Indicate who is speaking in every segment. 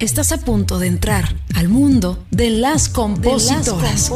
Speaker 1: Estás a punto de entrar al mundo de las compositoras.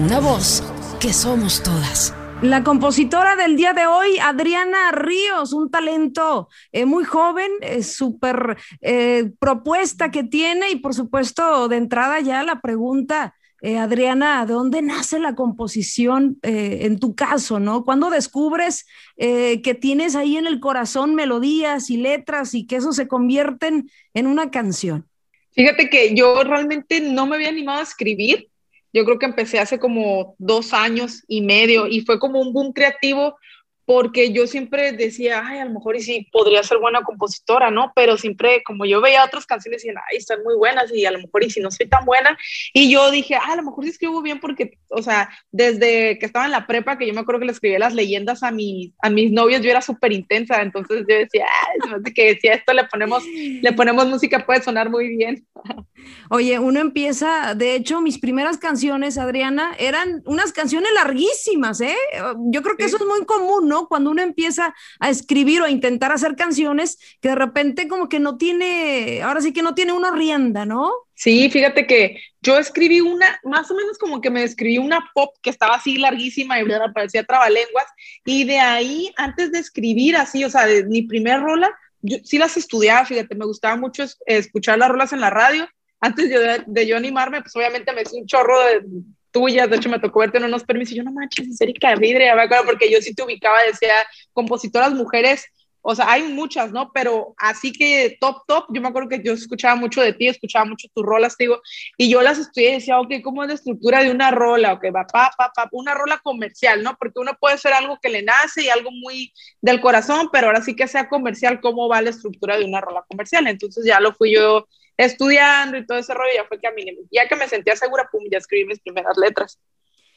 Speaker 1: Una voz que somos todas.
Speaker 2: La compositora del día de hoy, Adriana Ríos, un talento eh, muy joven, súper eh, propuesta que tiene y por supuesto de entrada ya la pregunta, eh, Adriana, ¿de dónde nace la composición eh, en tu caso, no? ¿Cuándo descubres eh, que tienes ahí en el corazón melodías y letras y que eso se convierten en una canción?
Speaker 3: Fíjate que yo realmente no me había animado a escribir. Yo creo que empecé hace como dos años y medio y fue como un boom creativo porque yo siempre decía, ay, a lo mejor y sí podría ser buena compositora, ¿no? Pero siempre, como yo veía otras canciones, decían, ay, están muy buenas y a lo mejor y si no soy tan buena. Y yo dije, ah, a lo mejor sí escribo bien porque, o sea, desde que estaba en la prepa, que yo me acuerdo que le escribía las leyendas a, mis a mis novios, yo era súper intensa, entonces yo decía, ay, que si a esto le ponemos, le ponemos música puede sonar muy bien.
Speaker 2: Oye, uno empieza, de hecho, mis primeras canciones, Adriana, eran unas canciones larguísimas, ¿eh? Yo creo que eso es muy común, ¿no? Cuando uno empieza a escribir o a intentar hacer canciones, que de repente como que no tiene, ahora sí que no tiene una rienda, ¿no?
Speaker 3: Sí, fíjate que yo escribí una, más o menos como que me escribí una pop que estaba así larguísima y parecía trabalenguas, y de ahí, antes de escribir así, o sea, de mi primer rola, yo sí las estudiaba, fíjate, me gustaba mucho escuchar las rolas en la radio. Antes de, de yo animarme, pues obviamente me hice un chorro de, tuyas, de hecho me tocó verte en unos permisos, y yo no manches, es Erika Vidre, porque yo sí te ubicaba, decía, compositoras mujeres, o sea, hay muchas, ¿no? Pero así que top, top, yo me acuerdo que yo escuchaba mucho de ti, escuchaba mucho tus rolas, digo, y yo las estudié y decía, ok, ¿cómo es la estructura de una rola? Ok, va, pa, pa, pa, una rola comercial, ¿no? Porque uno puede ser algo que le nace y algo muy del corazón, pero ahora sí que sea comercial, ¿cómo va la estructura de una rola comercial? Entonces ya lo fui yo estudiando y todo ese rollo, ya fue que a mí, ya que me sentía segura, pum, ya escribí mis primeras letras.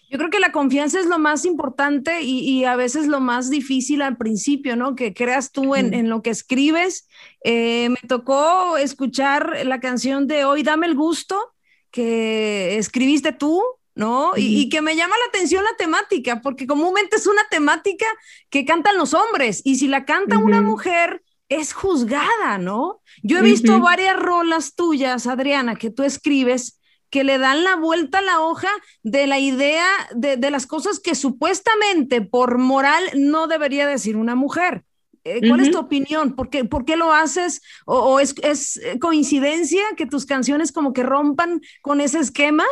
Speaker 2: Yo creo que la confianza es lo más importante y, a veces lo más difícil al principio, ¿no? Que creas tú en, lo que escribes. Eh, me tocó escuchar la canción de Hoy Dame el Gusto, que escribiste tú, ¿no? y, que me llama la atención la temática, porque comúnmente es una temática que cantan los hombres y si la canta una mujer es juzgada, ¿no? Yo he visto varias rolas tuyas, Adriana, que tú escribes que le dan la vuelta a la hoja de la idea de, las cosas que supuestamente por moral no debería decir una mujer. Eh, ¿Cuál es tu opinión? ¿Por qué, ¿Por qué lo haces? ¿O, es, es, coincidencia que tus canciones como que rompan con ese esquema?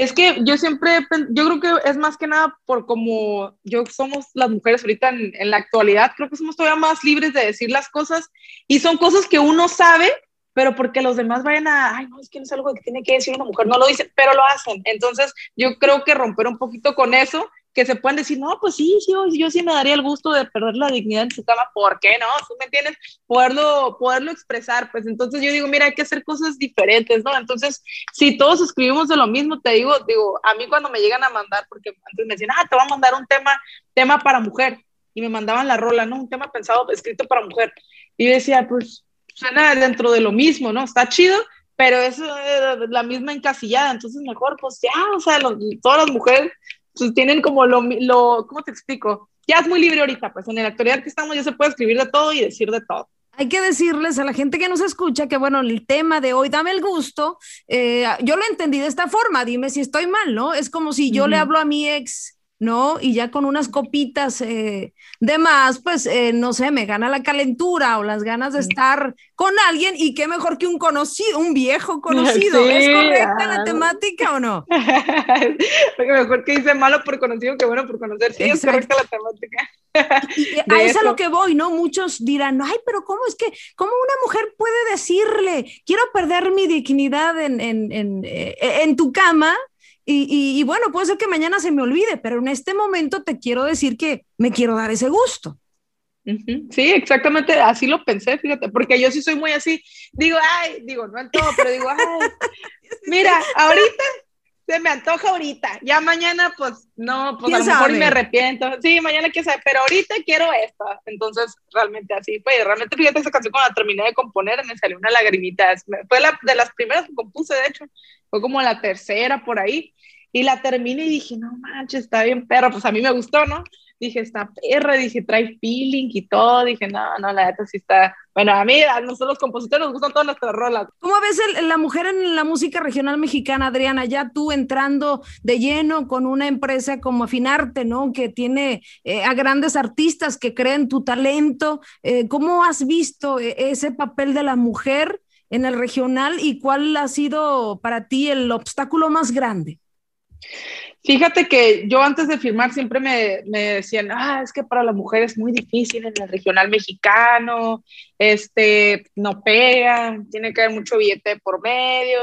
Speaker 3: Es que yo siempre, yo creo que es más que nada por como yo somos las mujeres ahorita en, la actualidad, creo que somos todavía más libres de decir las cosas y son cosas que uno sabe, pero porque los demás vayan a, ay, no, es que no es algo que tiene que decir una mujer, no lo dicen, pero lo hacen. Entonces yo creo que romper un poquito con eso que se pueden decir, no, pues sí, sí, yo, sí me daría el gusto de perder la dignidad en su cama, ¿por qué no? ¿Tú me entiendes? Poderlo, poderlo expresar, pues entonces yo digo, mira, hay que hacer cosas diferentes, ¿no? Entonces, si todos escribimos de lo mismo, te digo, digo, a mí cuando me llegan a mandar, porque antes me decían, ah, te voy a mandar un tema, tema para mujer, y me mandaban la rola, ¿no? Un tema pensado, escrito para mujer, y yo decía, pues, suena dentro de lo mismo, ¿no? Está chido, pero es la misma encasillada, entonces mejor, pues ya, o sea, todas las mujeres pues, tienen como lo, lo, ¿cómo te explico? Ya es muy libre ahorita, pues en la actualidad que estamos ya se puede escribir de todo y decir de todo.
Speaker 2: Hay que decirles a la gente que nos escucha que, bueno, el tema de hoy, dame el gusto, eh, yo lo entendí de esta forma, dime si estoy mal, ¿no? Es como si yo le hablo a mi ex ¿no? Y ya con unas copitas eh, de más, pues, eh, no sé, me gana la calentura o las ganas de estar con alguien y qué mejor que un conocido, un viejo conocido. ¿Es correcta la temática o no?
Speaker 3: Porque mejor que dice malo por conocido que bueno por conocer. Sí, es correcta la temática.
Speaker 2: a eso es a lo que voy, ¿no? Muchos dirán, ay, pero ¿cómo es que, cómo una mujer puede decirle, quiero perder mi dignidad en, en, en, eh, en tu cama? Y, bueno, puede ser que mañana se me olvide, pero en este momento te quiero decir que me quiero dar ese gusto.
Speaker 3: Sí, exactamente, así lo pensé, fíjate, porque yo sí soy muy así, digo, ay, digo, no en todo, pero digo, ay, mira, ahorita se me antoja ahorita, ya mañana pues no, pues a lo mejor me arrepiento, sí, mañana quién sabe, pero ahorita quiero esto, entonces realmente así fue, realmente fíjate esa canción cuando la terminé de componer me salió una lagrimita, fue la, de las primeras que compuse de hecho, fue como la tercera por ahí, y la terminé y dije, no manches, está bien, pero pues a mí me gustó, ¿no? dije, esta perra, dije, trae feeling y todo, dije, no, no, la neta sí está, bueno, a mí, a nosotros los compositores nos gustan todas nuestras rolas.
Speaker 2: ¿Cómo ves la mujer en la música regional mexicana, Adriana? Ya tú entrando de lleno con una empresa como Afinarte, ¿no? Que tiene eh, a grandes artistas que creen tu talento. Eh, ¿Cómo has visto eh, ese papel de la mujer en el regional y cuál ha sido para ti el obstáculo más grande?
Speaker 3: Fíjate que yo antes de firmar siempre me, me, decían, ah, es que para la mujer es muy difícil en el regional mexicano, este, no pega, tiene que haber mucho billete por medio.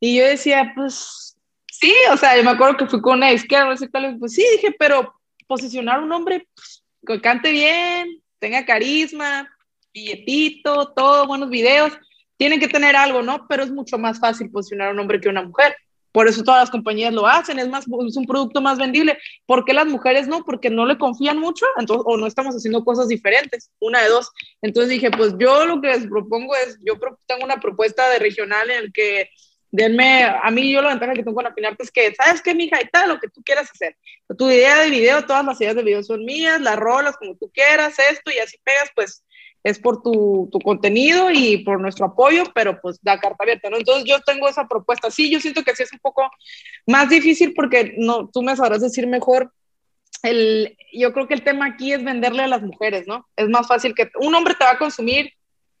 Speaker 3: Y yo decía, pues sí, o sea, yo me acuerdo que fui con una izquierda, pues sí, dije, pero posicionar un hombre pues, que cante bien, tenga carisma, billetito, todo, buenos videos, tienen que tener algo, ¿no? Pero es mucho más fácil posicionar a un hombre que a una mujer. Por eso todas las compañías lo hacen, es, más, es un producto más vendible. ¿Por qué las mujeres no? Porque no le confían mucho entonces, o no estamos haciendo cosas diferentes, una de dos. Entonces dije, pues yo lo que les propongo es, yo tengo una propuesta de regional en el que denme, a mí yo la ventaja que tengo con Afinarte es que, ¿sabes qué, mija? Y tal, lo que tú quieras hacer. Tu idea de video, todas las ideas de video son mías, las rolas como tú quieras, esto, y así pegas, pues es por tu, tu, contenido y por nuestro apoyo, pero pues da carta abierta, ¿no? Entonces yo tengo esa propuesta. Sí, yo siento que sí es un poco más difícil porque no, tú me sabrás decir mejor. El, yo creo que el tema aquí es venderle a las mujeres, ¿no? Es más fácil que un hombre te va a consumir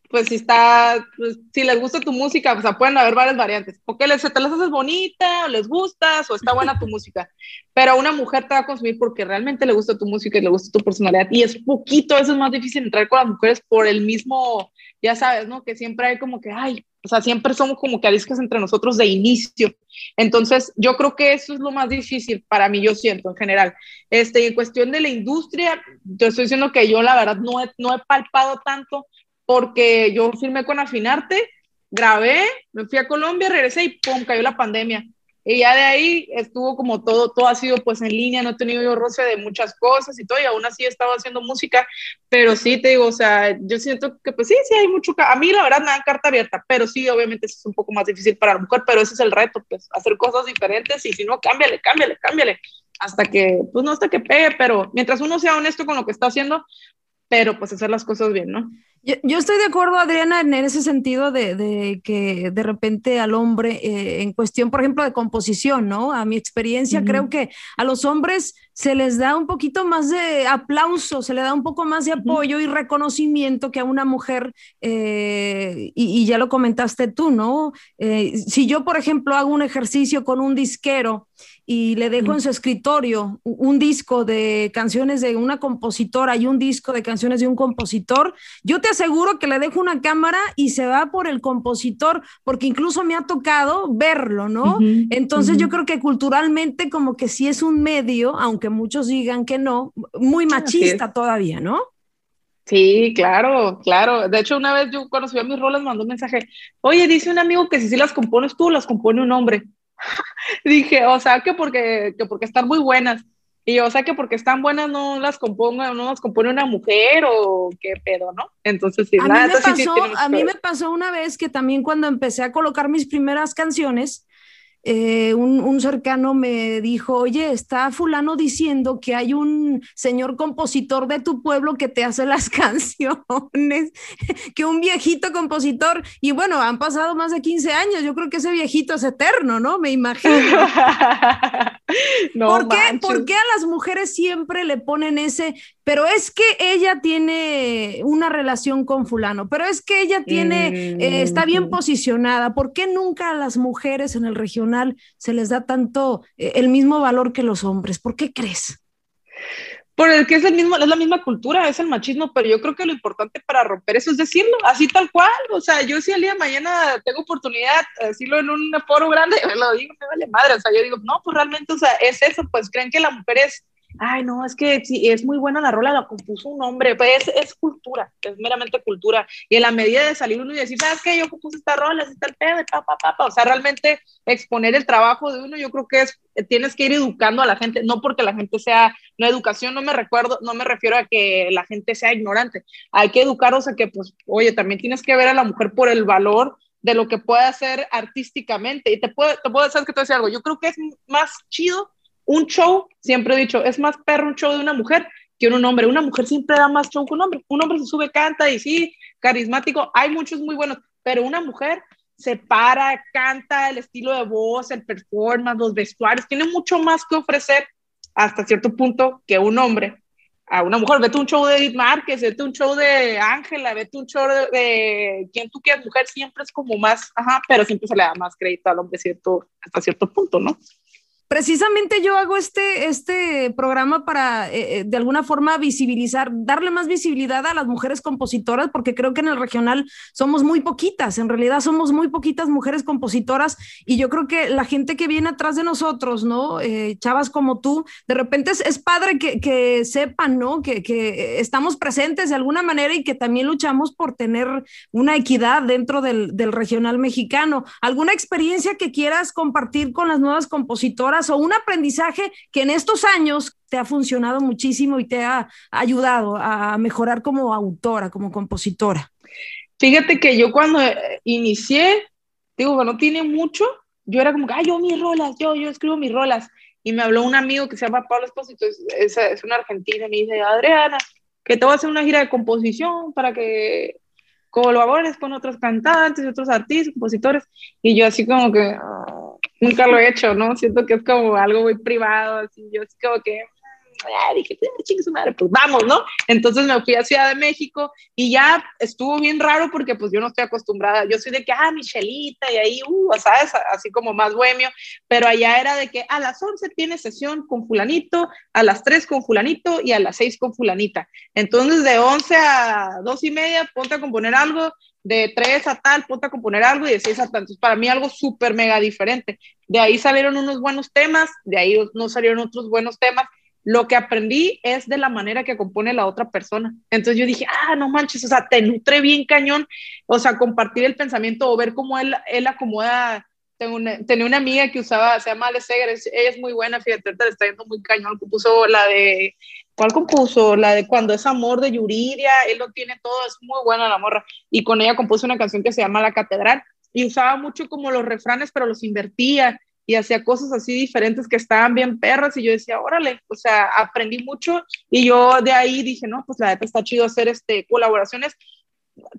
Speaker 3: pues si está, pues, si les gusta tu música, o sea, pueden haber varias variantes. O que les, te las haces bonita, o les gustas, o está buena tu música. Pero una mujer te va a consumir porque realmente le gusta tu música y le gusta tu personalidad. Y es poquito, eso es más difícil entrar con las mujeres por el mismo, ya sabes, ¿no? Que siempre hay como que, ay, o sea, siempre somos como que ariscas entre nosotros de inicio. Entonces, yo creo que eso es lo más difícil para mí, yo siento en general. Este, en cuestión de la industria, te estoy diciendo que yo la verdad no he, no he palpado tanto porque yo firmé con Afinarte, grabé, me fui a Colombia, regresé y ¡pum! cayó la pandemia. Y ya de ahí estuvo como todo, todo ha sido pues en línea, no he tenido yo roce de muchas cosas y todo, y aún así he estado haciendo música, pero sí te digo, o sea, yo siento que pues sí, sí hay mucho, a mí la verdad me dan carta abierta, pero sí, obviamente es un poco más difícil para la mujer, pero ese es el reto, pues hacer cosas diferentes y si no, cámbiale, cámbiale, cámbiale, hasta que, pues no hasta que pegue, pero mientras uno sea honesto con lo que está haciendo, pero pues hacer las cosas bien, ¿no?
Speaker 2: Yo, estoy de acuerdo, Adriana, en ese sentido de, que de repente al hombre, eh, en cuestión, por ejemplo, de composición, ¿no? A mi experiencia, creo que a los hombres se les da un poquito más de aplauso, se le da un poco más de apoyo y reconocimiento que a una mujer, eh, y, ya lo comentaste tú, ¿no? Eh, si yo, por ejemplo, hago un ejercicio con un disquero, y le dejo en su escritorio un disco de canciones de una compositora y un disco de canciones de un compositor, yo te aseguro que le dejo una cámara y se va por el compositor, porque incluso me ha tocado verlo, ¿no? Entonces yo creo que culturalmente como que sí es un medio, aunque muchos digan que no, muy machista todavía, ¿no?
Speaker 3: Sí, claro, claro. De hecho, una vez yo cuando subí a mis rolas mandó un mensaje, oye, dice un amigo que si sí las compones tú, las compone un hombre. Dije, o sea, que porque, que porque están muy buenas. Y o sea que porque están buenas no las componga, no las compone una mujer o qué pedo, ¿no? Entonces sí,
Speaker 2: a, mí, me pasó, a mí me pasó una vez que también cuando empecé a colocar mis primeras canciones, eh, un, cercano me dijo, oye, está fulano diciendo que hay un señor compositor de tu pueblo que te hace las canciones, que un viejito compositor, y bueno, han pasado más de 15 años, yo creo que ese viejito es eterno, ¿no? Me imagino. ¿Por, qué, ¿Por qué a las mujeres siempre le ponen ese, pero es que ella tiene una relación con fulano, pero es que ella tiene, eh, está bien posicionada. ¿Por qué nunca a las mujeres en el regional se les da tanto eh, el mismo valor que los hombres? ¿Por qué crees?
Speaker 3: Por el que es el mismo, es la misma cultura, es el machismo, pero yo creo que lo importante para romper eso es decirlo, así tal cual. O sea, yo si el día de mañana tengo oportunidad de decirlo en un foro grande, lo digo, me vale madre. O sea, yo digo, no, pues realmente, o sea, es eso, pues creen que la mujer es ay, no, es que sí, es muy buena la rola, la compuso un hombre, pues es, cultura, es meramente cultura. Y en la medida de salir uno y decir, ¿sabes qué? Yo compuse esta rola, así está el pedo, pa, pa, pa, pa. O sea, realmente exponer el trabajo de uno, yo creo que es, tienes que ir educando a la gente, no porque la gente sea, la educación no me recuerdo, no me refiero a que la gente sea ignorante, hay que educarlos a que, pues, oye, también tienes que ver a la mujer por el valor de lo que puede hacer artísticamente. Y te puedo, te puedo decir que te voy algo, yo creo que es más chido un show, siempre he dicho, es más perro un show de una mujer que un hombre. Una mujer siempre da más show que un hombre. Un hombre se sube, canta y sí, carismático. Hay muchos muy buenos, pero una mujer se para, canta, el estilo de voz, el performance, los vestuarios, tiene mucho más que ofrecer hasta cierto punto que un hombre a una mujer. Vete un show de Edith Márquez, vete un show de Ángela, vete un show de, quien tú quieras, mujer, siempre es como más, ajá, pero siempre se le da más crédito al hombre cierto, hasta cierto punto, ¿no?
Speaker 2: Precisamente yo hago este, este programa para eh, eh, de alguna forma visibilizar, darle más visibilidad a las mujeres compositoras, porque creo que en el regional somos muy poquitas, en realidad somos muy poquitas mujeres compositoras y yo creo que la gente que viene atrás de nosotros, ¿no? Eh, chavas como tú, de repente es, padre que, que, sepan, ¿no? Que, que, estamos presentes de alguna manera y que también luchamos por tener una equidad dentro del, del regional mexicano. ¿Alguna experiencia que quieras compartir con las nuevas compositoras? O un aprendizaje que en estos años te ha funcionado muchísimo y te ha ayudado a mejorar como autora, como compositora?
Speaker 3: Fíjate que yo cuando eh, inicié, digo, no tiene mucho, yo era como que, yo mis rolas, yo, yo escribo mis rolas. Y me habló un amigo que se llama Pablo Espósito, es, es, una argentina, y me dice, Adriana, que te voy a hacer una gira de composición para que colabores con otros cantantes otros artistas, compositores. Y yo así como que, ah, nunca lo he hecho, ¿no? Siento que es como algo muy privado, así, yo así como que, ah, dije, chingue su madre, pues vamos, ¿no? Entonces me fui a Ciudad de México y ya estuvo bien raro porque pues yo no estoy acostumbrada, yo soy de que, ah, Michelita y ahí, uh, ¿sabes? Así como más bohemio, pero allá era de que a las 11 tiene sesión con fulanito, a las 3 con fulanito y a las 6 con fulanita. Entonces de 11 a 2 y media ponte a componer algo, de 3 a tal, ponte a componer algo y de 6 a tal. Entonces, para mí algo súper mega diferente. De ahí salieron unos buenos temas, de ahí no salieron otros buenos temas. Lo que aprendí es de la manera que compone la otra persona. Entonces yo dije, ah, no manches, o sea, te nutre bien cañón, o sea, compartir el pensamiento o ver cómo él, él acomoda tengo una, tenía una amiga que usaba, se llama Ale Seger, ella es muy buena, fíjate, ahorita le está yendo muy cañón, compuso la de, ¿cuál compuso? La de Cuando es amor de Yuridia, él lo tiene todo, es muy buena la morra, y con ella compuso una canción que se llama La Catedral, y usaba mucho como los refranes, pero los invertía, y hacía cosas así diferentes que estaban bien perras, y yo decía, órale, o sea, aprendí mucho, y yo de ahí dije, no, pues la neta está chido hacer este, colaboraciones,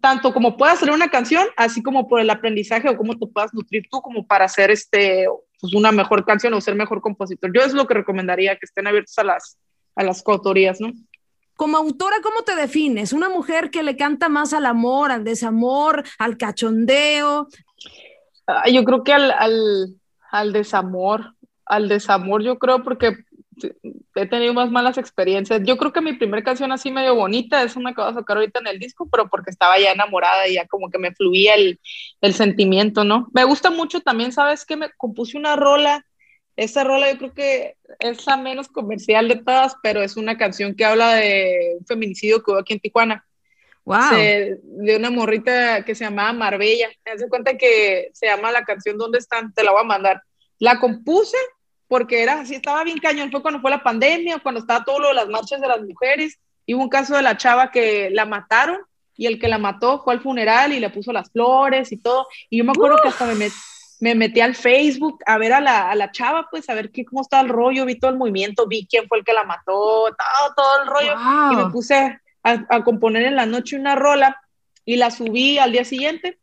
Speaker 3: tanto como puedas hacer una canción, así como por el aprendizaje o cómo te puedas nutrir tú como para hacer este, pues una mejor canción o ser mejor compositor. Yo es lo que recomendaría, que estén abiertos a las, a las coautorías, ¿no?
Speaker 2: Como autora, ¿cómo te defines? ¿Una mujer que le canta más al amor, al desamor, al cachondeo?
Speaker 3: yo creo que al, al, al desamor, al desamor yo creo porque he tenido más malas experiencias. Yo creo que mi primera canción así medio bonita es una que voy a sacar ahorita en el disco, pero porque estaba ya enamorada y ya como que me fluía el, el sentimiento, ¿no? Me gusta mucho también, ¿sabes qué? Me compuse una rola. Esa rola yo creo que es la menos comercial de todas, pero es una canción que habla de un feminicidio que hubo aquí en Tijuana.
Speaker 2: Wow.
Speaker 3: de una morrita que se llamaba Marbella. Me hace cuenta que se llama la canción ¿Dónde están? Te la voy a mandar. La compuse porque era así, estaba bien cañón, fue cuando fue la pandemia, cuando estaba todo lo de las marchas de las mujeres, y hubo un caso de la chava que la mataron, y el que la mató fue al funeral y le puso las flores y todo, y yo me acuerdo que hasta me, me, metí al Facebook a ver a la, a la chava, pues a ver qué, cómo estaba el rollo, vi todo el movimiento, vi quién fue el que la mató, todo, todo el rollo, y me puse a, a componer en la noche una rola, y la subí al día siguiente,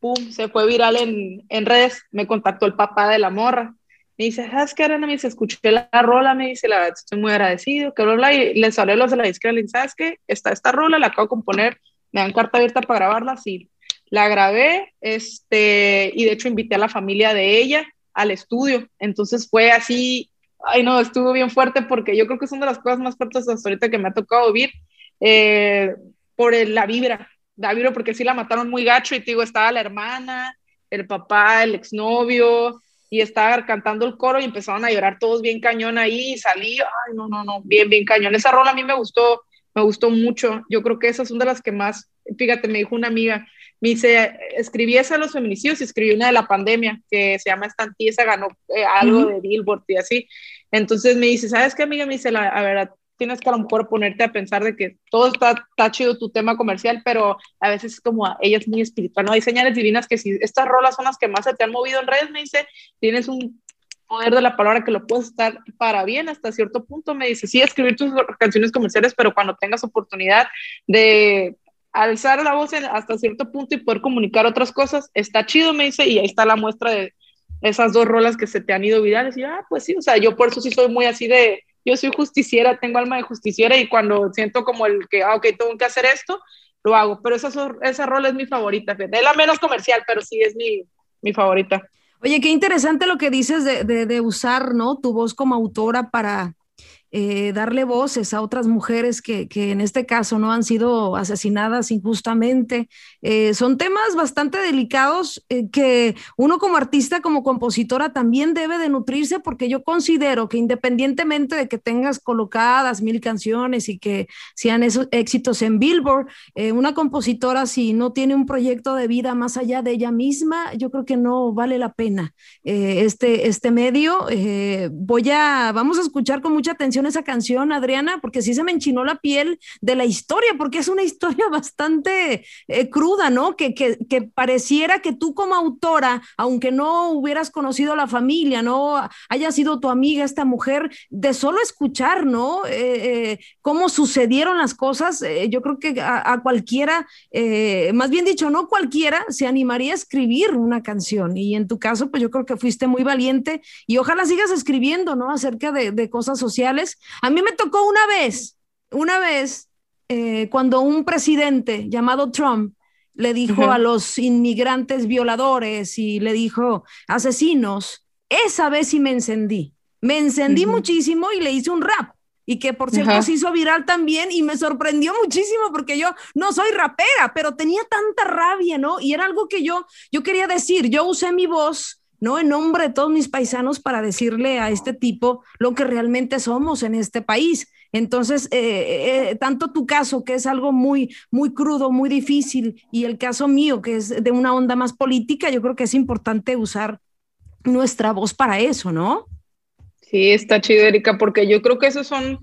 Speaker 3: pum, se fue viral en, en redes, me contactó el papá de la morra, me dice, ¿sabes qué, Arena? Me dice, escuché la, rola, me dice, la verdad, estoy muy agradecido, que bla, y les hablé los de la disquera, le dije, ¿sabes qué? Está esta rola, la acabo de componer, me dan carta abierta para grabarla, sí. La grabé, este, y de hecho invité a la familia de ella al estudio, entonces fue así, ay no, estuvo bien fuerte porque yo creo que es una de las cosas más fuertes hasta ahorita que me ha tocado vivir, eh, por la vibra, la vibra porque sí la mataron muy gacho y te digo, estaba la hermana, el papá, el exnovio, y estaba cantando el coro y empezaron a llorar todos bien cañón ahí y salí, ay, no, no, no, bien, bien cañón. Esa rola a mí me gustó, me gustó mucho. Yo creo que esa es una de las que más, fíjate, me dijo una amiga, me dice, escribí esa de los feminicidios y escribí una de la pandemia que se llama Estantí, esa ganó eh, algo de Billboard y así. Entonces me dice, ¿sabes qué, amiga? Me dice, la, a ver, tienes que a lo mejor ponerte a pensar de que todo está, está chido tu tema comercial, pero a veces es como ella es muy espiritual, ¿no? Hay señales divinas que si estas rolas son las que más se te han movido en redes, me dice, tienes un poder de la palabra que lo puedes estar para bien hasta cierto punto. Me dice, sí, escribir tus canciones comerciales, pero cuando tengas oportunidad de alzar la voz hasta cierto punto y poder comunicar otras cosas, está chido, me dice, y ahí está la muestra de esas dos rolas que se te han ido virales. Y ah, pues sí, o sea, yo por eso sí soy muy así de, yo soy justiciera, tengo alma de justiciera y cuando siento como el que, ah, ok, tengo que hacer esto, lo hago. Pero esa, esa rola es mi favorita, es la menos comercial, pero sí es mi, mi favorita.
Speaker 2: Oye, qué interesante lo que dices de, de, de usar, ¿no? Tu voz como autora para, eh, darle voces a otras mujeres que, en este caso no han sido asesinadas injustamente. Eh, son temas bastante delicados eh, que uno como artista, como compositora, también debe de nutrirse porque yo considero que independientemente de que tengas colocadas mil canciones y que sean esos éxitos en Billboard, una compositora si no tiene un proyecto de vida más allá de ella misma, yo creo que no vale la pena este, este medio. voy a, vamos a escuchar con mucha atención esa canción, Adriana, porque sí se me enchinó la piel de la historia, porque es una historia bastante eh, cruda, ¿no? Que, que, que, pareciera que tú como autora, aunque no hubieras conocido a la familia, no haya sido tu amiga esta mujer, de solo escuchar, ¿no? Eh, eh, cómo sucedieron las cosas, yo creo que a, cualquiera, más bien dicho, no cualquiera se animaría a escribir una canción. Y en tu caso, pues yo creo que fuiste muy valiente y ojalá sigas escribiendo, ¿no? Acerca de cosas sociales a mí me tocó una vez, una vez, eh, cuando un presidente llamado Trump le dijo a los inmigrantes violadores y le dijo asesinos, esa vez sí me encendí. Me encendí muchísimo y le hice un rap y que por cierto se hizo viral también y me sorprendió muchísimo porque yo no soy rapera, pero tenía tanta rabia, ¿no? Y era algo que yo, yo quería decir, yo usé mi voz ¿no? En nombre de todos mis paisanos para decirle a este tipo lo que realmente somos en este país. Entonces, eh, eh, tanto tu caso, que es algo muy, muy crudo, muy difícil, y el caso mío, que es de una onda más política, yo creo que es importante usar nuestra voz para eso, ¿no?
Speaker 3: Sí, está chido, Erika, porque yo creo que esos son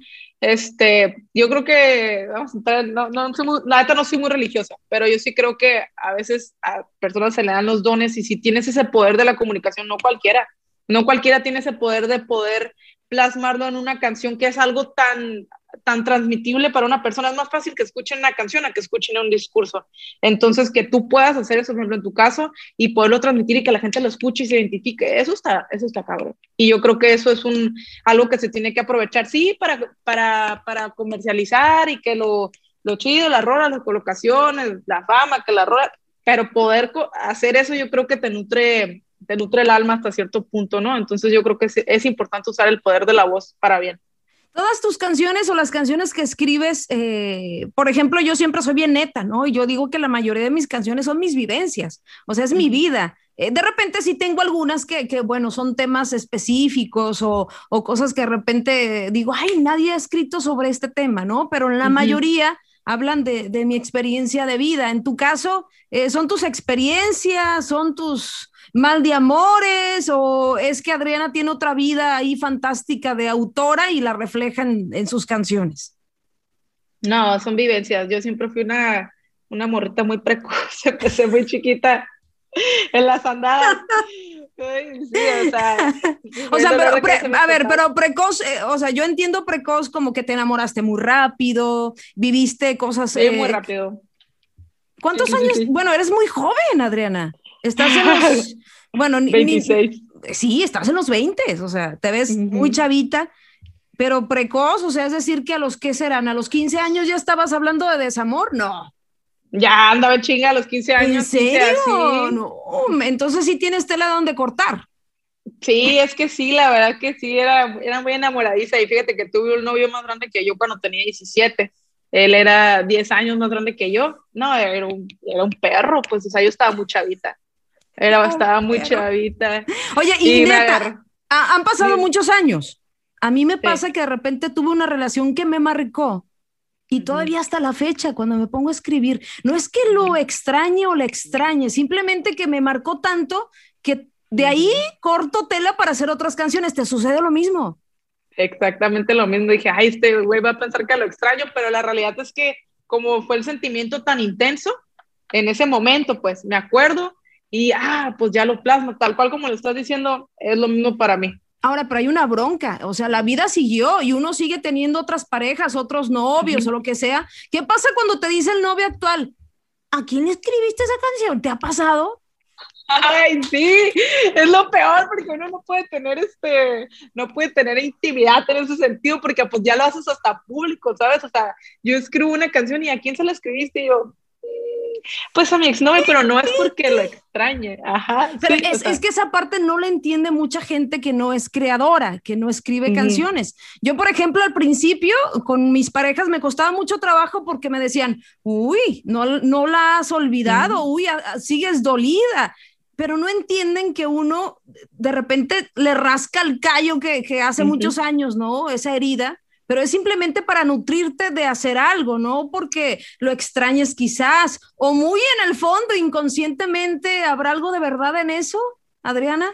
Speaker 3: este, yo creo que, vamos a no, no, soy muy, la neta no soy muy religiosa, pero yo sí creo que a veces a personas se le dan los dones y si tienes ese poder de la comunicación, no cualquiera, no cualquiera tiene ese poder de poder plasmarlo en una canción que es algo tan tan transmitible para una persona. Es más fácil que escuchen una canción a que escuchen un discurso. Entonces, que tú puedas hacer eso, por ejemplo, en tu caso, y poderlo transmitir y que la gente lo escuche y se identifique, eso está, eso está cabrón. Y yo creo que eso es un, algo que se tiene que aprovechar, sí, para, para, para comercializar y que lo, lo chido, las rolas, las colocaciones, la fama, que la rola, pero poder hacer eso yo creo que te nutre, te nutre el alma hasta cierto punto, ¿no? Entonces yo creo que es, es importante usar el poder de la voz para bien.
Speaker 2: Todas tus canciones o las canciones que escribes, eh, por ejemplo, yo siempre soy bien neta, ¿no? Y yo digo que la mayoría de mis canciones son mis vivencias, o sea, es mi vida. Eh, de repente sí tengo algunas que, que bueno, son temas específicos o, o, cosas que de repente digo, ay, nadie ha escrito sobre este tema, ¿no? Pero en la mayoría hablan de, de, mi experiencia de vida. En tu caso, eh, son tus experiencias, son tus mal de amores o es que Adriana tiene otra vida ahí fantástica de autora y la refleja en, sus canciones?
Speaker 3: No, son vivencias. Yo siempre fui una, una morrita muy precoz, empecé muy chiquita en las andadas. Sí,
Speaker 2: o sea, o sea pero a ver, pero precoz, eh, o sea, yo entiendo precoz como que te enamoraste muy rápido, viviste cosas.
Speaker 3: Sí, muy eh, rápido.
Speaker 2: ¿Cuántos años? Bueno, eres muy joven, Adriana. Estás en los. bueno,
Speaker 3: 26.
Speaker 2: sí, estás en los 20, o sea, te ves muy chavita, pero precoz, o sea, es decir, que a los que serán, a los 15 años ya estabas hablando de desamor, no.
Speaker 3: Ya andaba chinga a los 15 años.
Speaker 2: ¿En serio? No, entonces sí tienes tela donde cortar.
Speaker 3: Sí, es que sí, la verdad que sí, era, era muy enamoradiza y fíjate que tuve un novio más grande que yo cuando tenía 17 él era 10 años más grande que yo. No, era un, era un perro, pues, o sea, yo estaba muy chavita. Era, estaba muy chavita.
Speaker 2: Oye, y, neta, han pasado muchos años. A mí me pasa que de repente tuve una relación que me marcó y todavía hasta la fecha, cuando me pongo a escribir, no es que lo extrañe o le extrañe, simplemente que me marcó tanto que de ahí corto tela para hacer otras canciones. ¿Te sucede lo mismo?
Speaker 3: exactamente lo mismo. Dije, ay, este güey va a pensar que lo extraño, pero la realidad es que como fue el sentimiento tan intenso en ese momento, pues me acuerdo y, ah, pues ya lo plasmo, tal cual como lo estás diciendo, es lo mismo para mí.
Speaker 2: Ahora, pero hay una bronca, o sea, la vida siguió y uno sigue teniendo otras parejas, otros novios o lo que sea. ¿Qué pasa cuando te dice el novio actual? ¿A quién le escribiste esa canción? ¿Te ha pasado?
Speaker 3: Ay, sí, es lo peor porque uno no puede tener este, no puede tener intimidad en ese sentido porque pues ya lo haces hasta público, ¿sabes? O sea, yo escribo una canción y a quién se la escribiste y yo, pues a mi exnovio, pero no es porque lo extrañe. Ajá.
Speaker 2: Pero es, que esa parte no la entiende mucha gente que no es creadora, que no escribe canciones. Yo, por ejemplo, al principio con mis parejas me costaba mucho trabajo porque me decían, uy, no, no la has olvidado, uy, sigues dolida. Pero no entienden que uno de repente le rasca el callo que, que hace muchos años, ¿no? Esa herida pero es simplemente para nutrirte de hacer algo, no porque lo extrañes quizás, o muy en el fondo, inconscientemente, ¿habrá algo de verdad en eso, Adriana?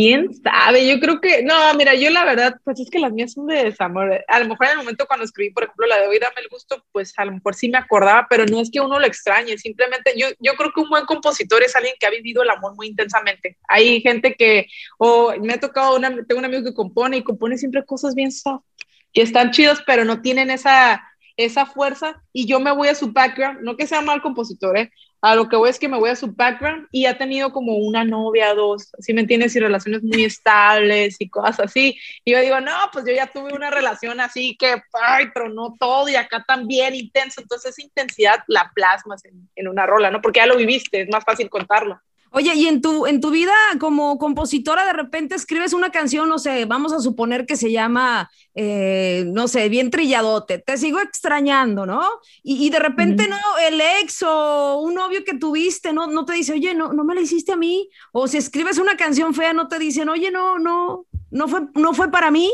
Speaker 3: ¿Quién sabe? Yo creo que, no, mira, yo la verdad, pues es que las mías son de desamor. A lo mejor en el momento cuando escribí, por ejemplo, la de hoy dame el gusto, pues a lo mejor sí me acordaba, pero no es que uno lo extrañe, simplemente yo, yo creo que un buen compositor es alguien que ha vivido el amor muy intensamente. Hay gente que, o me ha tocado, una, tengo un amigo que compone y compone siempre cosas bien soft, que están chidos, pero no tienen esa, esa fuerza y yo me voy a su background, no que sea mal compositor, ¿eh? a lo que voy es que me voy a su background y ha tenido como una novia, dos, ¿sí me entiendes? Y relaciones muy estables y cosas así. Y yo digo, no, pues yo ya tuve una relación así que, ay, no todo y acá también intenso. Entonces esa intensidad la plasmas en, en una rola, ¿no? Porque ya lo viviste, es más fácil contarlo.
Speaker 2: Oye, y en tu, en tu vida como compositora, de repente escribes una canción, no sé, vamos a suponer que se llama, eh, no sé, bien trilladote, te sigo extrañando, ¿no? Y, de repente, no, el ex o un novio que tuviste, no, no te dice, oye, no, no me la hiciste a mí. O si escribes una canción fea, no te dicen, oye, no, no, no fue, no fue para mí.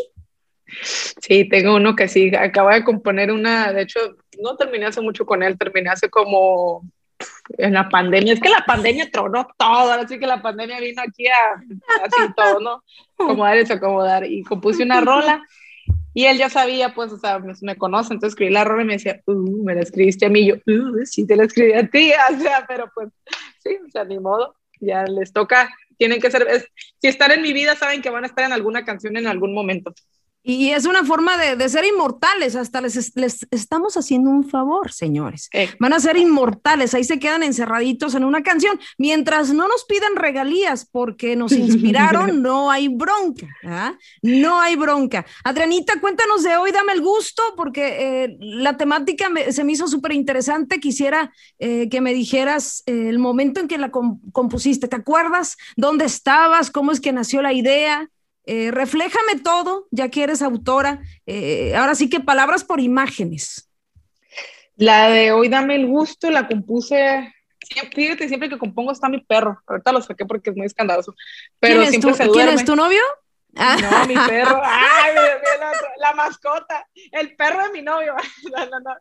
Speaker 3: Sí, tengo uno que sí, acaba de componer una, de hecho, no terminé hace mucho con él, terminé hace como en la pandemia, es que la pandemia tronó todo, así que la pandemia vino aquí a así todo, ¿no? Acomodar desacomodar. Y compuse una rola y él ya sabía, pues, o sea, me, conoce, entonces escribí la rola y me decía, uh, me la escribiste a mí, y yo, uh, sí, te la escribí a ti, o sea, pero pues, sí, o sea, ni modo, ya les toca, tienen que ser, si están en mi vida, saben que van a estar en alguna canción en algún momento.
Speaker 2: Y es una forma de, ser inmortales, hasta les, les, estamos haciendo un favor, señores. Van a ser inmortales, ahí se quedan encerraditos en una canción, mientras no nos pidan regalías porque nos inspiraron, no hay bronca, ¿ah? no hay bronca. Adrianita, cuéntanos de hoy, dame el gusto, porque eh, la temática se me hizo súper interesante, quisiera eh, que me dijeras eh, el momento en que la compusiste, ¿te acuerdas? ¿Dónde estabas? ¿Cómo es que nació la idea? Eh, refléjame todo, ya que eres autora. Eh, ahora sí que palabras por imágenes.
Speaker 3: La de hoy dame el gusto, la compuse. Fíjate, siempre que compongo está mi perro. Ahorita lo saqué porque es muy escandaloso. Pero
Speaker 2: ¿Quién, es tu, ¿quién es tu novio?
Speaker 3: Ah. No, mi perro. Ay, la, mascota. El perro de mi novio. No, no, no.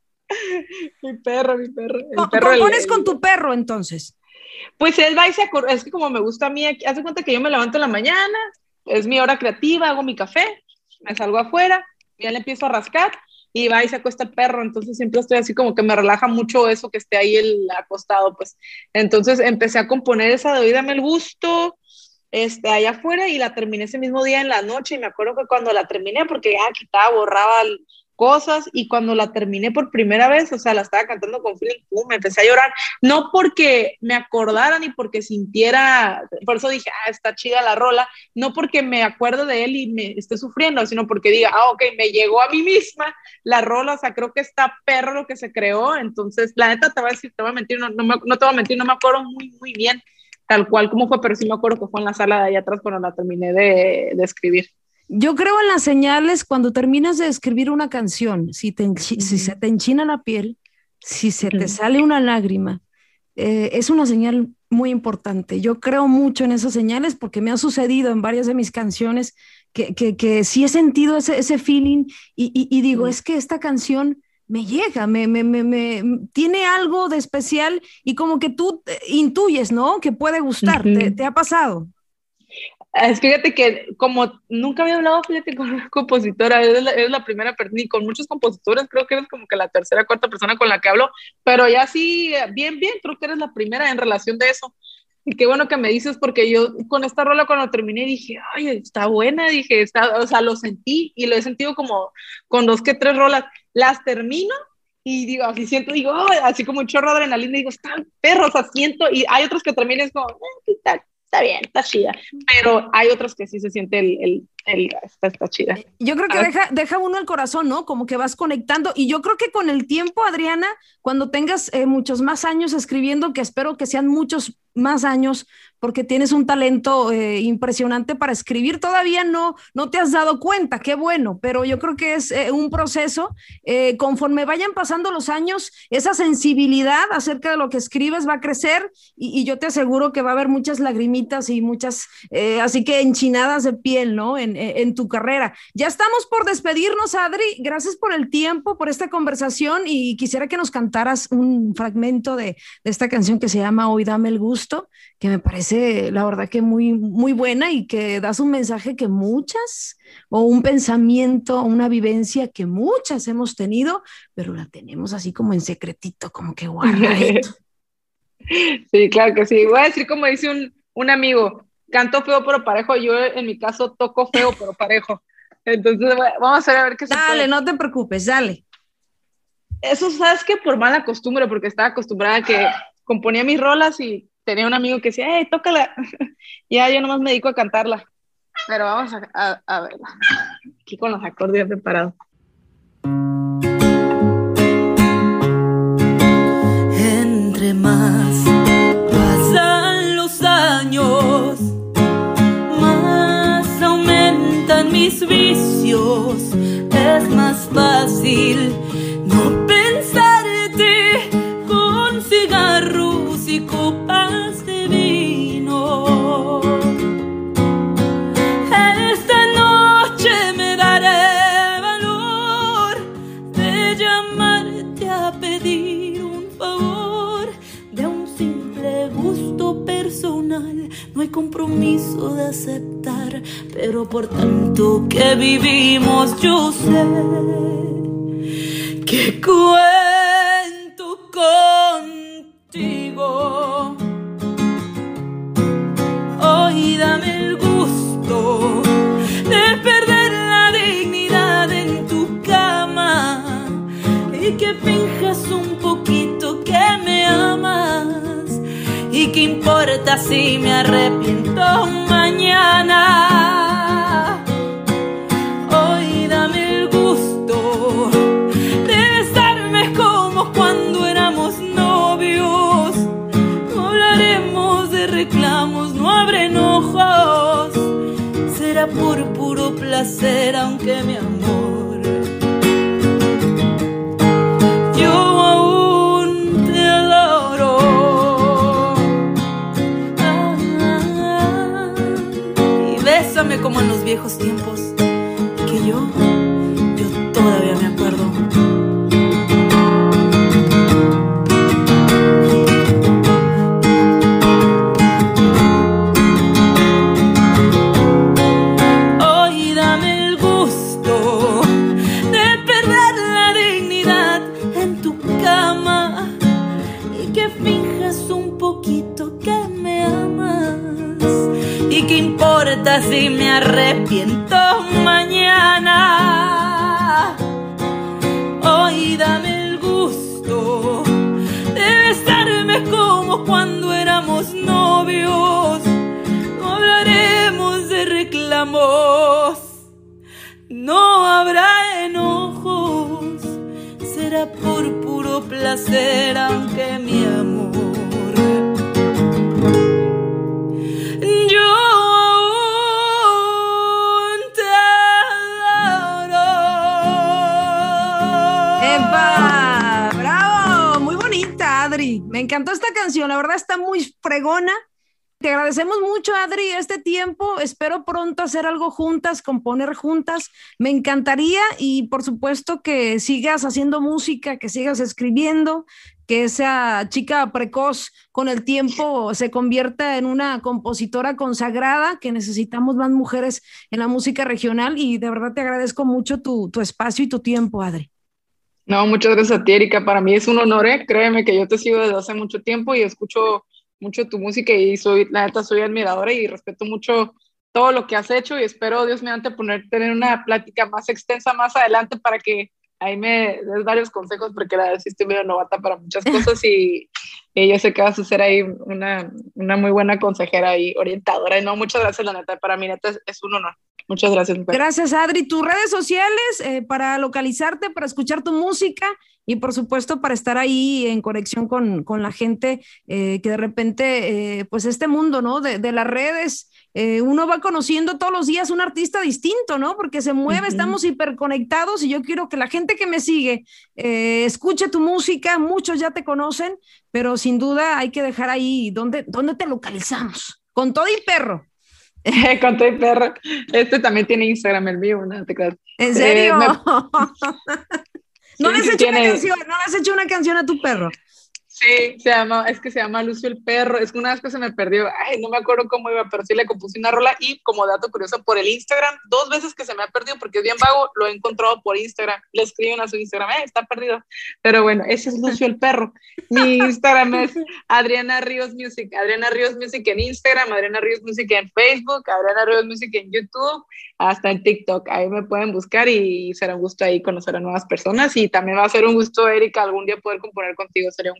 Speaker 3: Mi perro, mi perro.
Speaker 2: El perro ¿Compones con tu perro entonces?
Speaker 3: Pues él va y se Es que como me gusta a mí, hace cuenta que yo me levanto en la mañana, es mi hora creativa, hago mi café, me salgo afuera, ya le empiezo a rascar y va y se acuesta el perro, entonces siempre estoy así como que me relaja mucho eso que esté ahí el acostado, pues. Entonces empecé a componer esa de hoy, el gusto, este, allá afuera y la terminé ese mismo día en la noche y me acuerdo que cuando la terminé, porque ya quitaba, borraba cosas y cuando la terminé por primera vez, o sea, la estaba cantando con feeling, pum, me empecé a llorar, no porque me acordara ni porque sintiera, por eso dije, ah, está chida la rola, no porque me acuerdo de él y me esté sufriendo, sino porque diga, ah, ok, me llegó a mí misma la rola, o sea, creo que está perro lo que se creó, entonces, la neta te voy a decir, te voy a mentir, no, no, no te voy a mentir, no me acuerdo muy, muy bien tal cual como fue, pero sí me acuerdo que fue en la sala de allá atrás cuando la terminé de, de escribir.
Speaker 2: Yo creo en las señales cuando terminas de escribir una canción, si, si se te enchina la piel, si se te sale una lágrima, eh, es una señal muy importante. Yo creo mucho en esas señales porque me ha sucedido en varias de mis canciones que, que, sí he sentido ese, ese feeling y, digo, es que esta canción me llega, me, me, me, tiene algo de especial y como que tú intuyes, ¿no? Que puede gustar. ¿Te, ha pasado?
Speaker 3: Es, fíjate que como nunca había hablado, fíjate, con una compositora, eres la, la primera ni con muchos compositores, creo que eres como que la tercera, cuarta persona con la que hablo, pero ya sí, bien, bien, creo que eres la primera en relación de eso. Y qué bueno que me dices, porque yo con esta rola cuando terminé dije, ay, está buena, dije, está, o sea, lo sentí y lo he sentido como con dos que tres rolas. Las termino y digo, así siento, digo, así como un chorro de adrenalina, digo, están perros, asiento, y hay otros que es como, eh, está, está bien, está chida, pero hay otros que sí se siente el, el, el está, está, chida.
Speaker 2: Yo creo que deja, deja uno el corazón, ¿no? Como que vas conectando, y yo creo que con el tiempo, Adriana, cuando tengas eh, muchos más años escribiendo, que espero que sean muchos más años, porque tienes un talento eh, impresionante para escribir. Todavía no, no te has dado cuenta, qué bueno, pero yo creo que es eh, un proceso. Eh, conforme vayan pasando los años, esa sensibilidad acerca de lo que escribes va a crecer y, y yo te aseguro que va a haber muchas lagrimitas y muchas, así que enchinadas de piel, ¿no? En, en, tu carrera. Ya estamos por despedirnos, Adri. Gracias por el tiempo, por esta conversación y quisiera que nos cantaras un fragmento de, de esta canción que se llama Hoy dame el gusto, que me parece la verdad que muy, muy buena y que das un mensaje que muchas, o un pensamiento, una vivencia que muchas hemos tenido, pero la tenemos así como en secretito, como que guardadito.
Speaker 3: Sí, claro que sí. Voy a decir como dice un, un amigo, canto feo pero parejo, yo en mi caso toco feo pero parejo. Entonces vamos a ver, qué
Speaker 2: Dale, no te preocupes, dale.
Speaker 3: Eso sabes que por mala costumbre, porque estaba acostumbrada a que componía mis rolas y tenía un amigo que decía, hey, tócala. ya yo nomás me dedico a cantarla. Pero vamos a, a, a verla. Aquí con los acordes preparados.
Speaker 4: Entre más pasan los años, más aumentan mis vicios. Es más fácil compromiso de aceptar, pero por tanto que vivimos, yo sé que cuento importa si me arrepiento mañana. Hoy dame el gusto de estarme como cuando éramos novios. No hablaremos de reclamos, no habrá enojos. Será por puro placer, aunque mi placer, aunque mi amor. Yo aún te adoro.
Speaker 2: ¡Epa! ¡Bravo! Muy bonita, Adri. Me encantó esta canción, la verdad está muy fregona. Te agradecemos mucho, Adri, este tiempo. Espero pronto hacer algo juntas, componer juntas. Me encantaría y por supuesto que sigas haciendo música, que sigas escribiendo, que esa chica precoz con el tiempo se convierta en una compositora consagrada, que necesitamos más mujeres en la música regional y de verdad te agradezco mucho tu, tu espacio y tu tiempo, Adri.
Speaker 3: No, muchas gracias a ti, Erika. Para mí es un honor, ¿eh? créeme que yo te sigo desde hace mucho tiempo y escucho mucho tu música y soy, la neta, soy admiradora y respeto mucho todo lo que has hecho y espero, Dios mediante, poner, tener una plática más extensa más adelante para que ahí me des varios consejos porque la verdad sí estoy medio novata para muchas cosas y, y, yo sé que vas a ser ahí una, una, muy buena consejera y orientadora. Y no, muchas gracias, la neta. Para mí, neta, es, un honor. Muchas gracias.
Speaker 2: Gracias, Adri. Tus redes sociales eh, para localizarte, para escuchar tu música y por supuesto para estar ahí en conexión con, con la gente eh, que de repente, eh, pues este mundo, ¿no? De, de las redes uno va conociendo todos los días un artista distinto, ¿no? Porque se mueve, estamos hiperconectados y yo quiero que la gente que me sigue escuche tu música, muchos ya te conocen, pero sin duda hay que dejar ahí dónde, dónde te localizamos. Con todo y perro.
Speaker 3: Con todo y perro. Este también tiene Instagram, el mío, ¿no? ¿En
Speaker 2: eh, serio? ¿No, le has hecho una canción, ¿No le has hecho una canción a tu perro?
Speaker 3: Sí, se llama, es que se llama Lucio el Perro. Es que una vez que se me perdió, ay, no me acuerdo cómo iba, pero sí le compuse una rola y como dato curioso por el Instagram, dos veces que se me ha perdido porque es bien vago, lo he encontrado por Instagram. Le escriben a su Instagram, eh, está perdido. Pero bueno, ese es Lucio el Perro. Mi Instagram es Adriana Ríos Music, Adriana Ríos Music en Instagram, Adriana Ríos Music en Facebook, Adriana Ríos Music en YouTube, hasta en TikTok. Ahí me pueden buscar y será un gusto ahí conocer a nuevas personas y también va a ser un gusto, Erika, algún día poder componer contigo, sería un